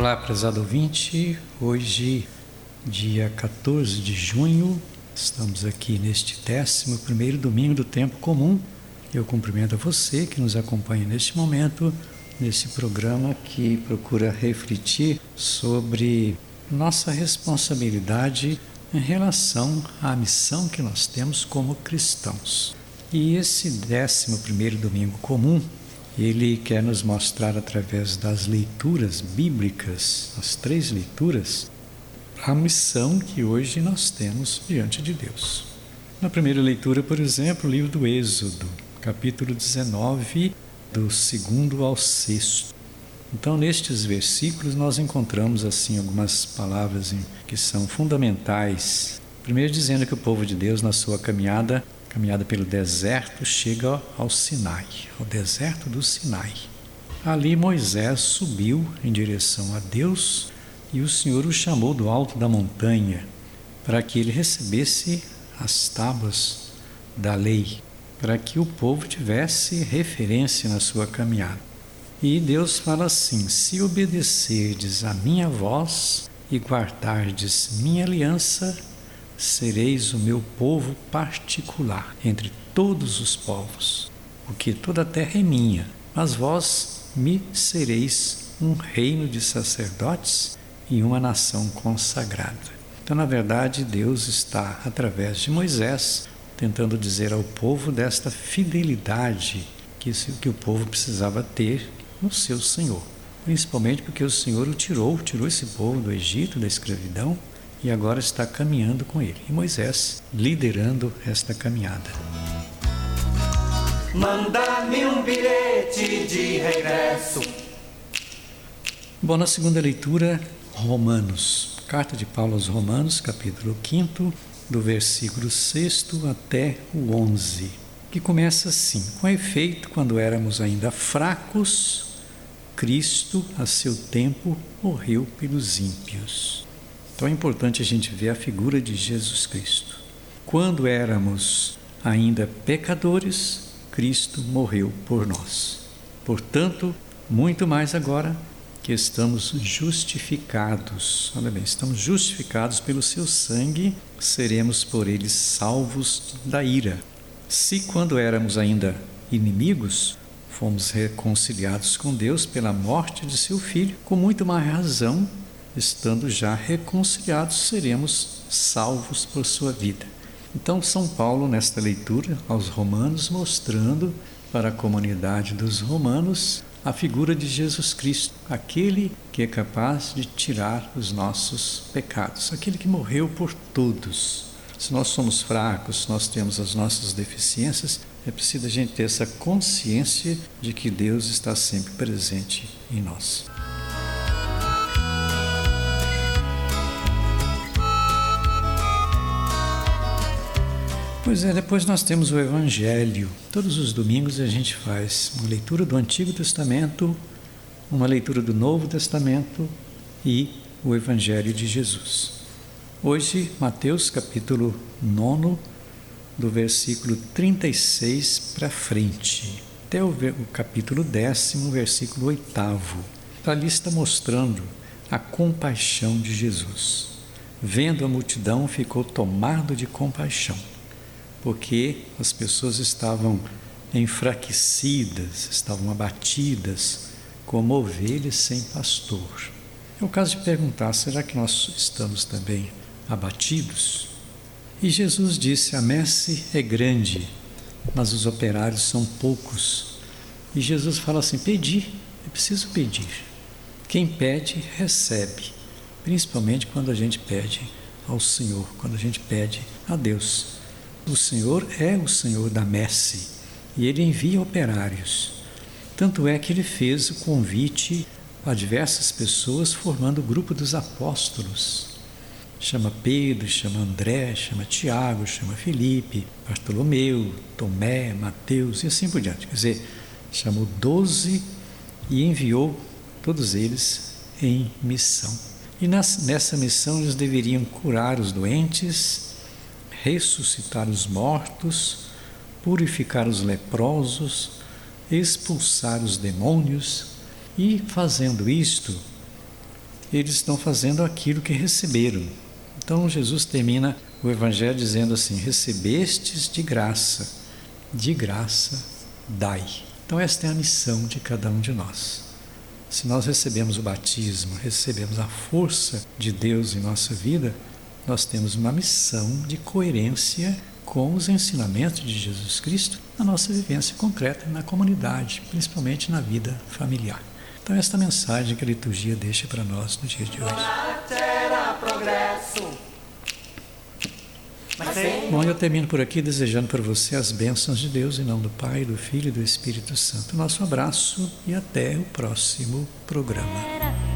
Olá, prezado ouvinte. Hoje, dia 14 de junho, estamos aqui neste 11 domingo do tempo comum. Eu cumprimento a você que nos acompanha neste momento, nesse programa que procura refletir sobre nossa responsabilidade em relação à missão que nós temos como cristãos. E esse 11 domingo comum ele quer nos mostrar através das leituras bíblicas, as três leituras, a missão que hoje nós temos diante de Deus. Na primeira leitura, por exemplo, o livro do Êxodo, capítulo 19, do segundo ao sexto. Então, nestes versículos, nós encontramos assim algumas palavras que são fundamentais. Primeiro, dizendo que o povo de Deus, na sua caminhada, caminhada pelo deserto, chega ao Sinai, ao deserto do Sinai. Ali Moisés subiu em direção a Deus e o Senhor o chamou do alto da montanha para que ele recebesse as tábuas da lei, para que o povo tivesse referência na sua caminhada. E Deus fala assim: Se obedecerdes a minha voz e guardardes minha aliança, sereis o meu povo particular entre todos os povos, porque toda a terra é minha, mas vós me sereis um reino de sacerdotes e uma nação consagrada. Então, na verdade, Deus está, através de Moisés, tentando dizer ao povo desta fidelidade que, que o povo precisava ter no seu Senhor. Principalmente porque o Senhor o tirou, tirou esse povo do Egito, da escravidão, e agora está caminhando com ele. E Moisés liderando esta caminhada. Manda-me um bilhete de regresso. Bom, na segunda leitura, Romanos, carta de Paulo aos Romanos, capítulo 5, do versículo 6 até o 11, que começa assim: Com efeito, quando éramos ainda fracos, Cristo, a seu tempo, morreu pelos ímpios. Então é importante a gente ver a figura de Jesus Cristo. Quando éramos ainda pecadores, Cristo morreu por nós. Portanto, muito mais agora que estamos justificados. Olha bem, estamos justificados pelo seu sangue, seremos por ele salvos da ira. Se quando éramos ainda inimigos, fomos reconciliados com Deus pela morte de seu filho, com muito mais razão estando já reconciliados, seremos salvos por sua vida. Então, São Paulo, nesta leitura aos Romanos, mostrando para a comunidade dos romanos a figura de Jesus Cristo, aquele que é capaz de tirar os nossos pecados, aquele que morreu por todos. Se nós somos fracos, nós temos as nossas deficiências, é preciso a gente ter essa consciência de que Deus está sempre presente em nós. Pois é, depois nós temos o Evangelho. Todos os domingos a gente faz uma leitura do Antigo Testamento, uma leitura do Novo Testamento e o Evangelho de Jesus. Hoje, Mateus capítulo 9, do versículo 36 para frente, até o, capítulo 10, versículo 8. Ali está mostrando a compaixão de Jesus. Vendo a multidão, ficou tomado de compaixão porque as pessoas estavam enfraquecidas, estavam abatidas, como ovelhas sem pastor. É o caso de perguntar: será que nós estamos também abatidos? E Jesus disse: a messe é grande, mas os operários são poucos. E Jesus fala assim: pedi, é preciso pedir. Quem pede, recebe, principalmente quando a gente pede ao Senhor, quando a gente pede a Deus. O Senhor é o Senhor da messe e ele envia operários. Tanto é que ele fez o convite a diversas pessoas, formando o grupo dos apóstolos. Chama Pedro, chama André, chama Tiago, chama Felipe, Bartolomeu, Tomé, Mateus e assim por diante. Quer dizer, chamou doze e enviou todos eles em missão. E nessa missão eles deveriam curar os doentes, ressuscitar os mortos, purificar os leprosos, expulsar os demônios, e fazendo isto, eles estão fazendo aquilo que receberam. Então Jesus termina o Evangelho dizendo assim: Recebestes de graça, de graça dai. Então, esta é a missão de cada um de nós. Se nós recebemos o batismo, recebemos a força de Deus em nossa vida, nós temos uma missão de coerência com os ensinamentos de Jesus Cristo na nossa vivência concreta na comunidade, principalmente na vida familiar. Então, esta mensagem que a liturgia deixa para nós no dia de hoje. Bom, eu termino por aqui desejando para você as bênçãos de Deus, em nome do Pai, do Filho e do Espírito Santo. Nosso abraço e até o próximo programa.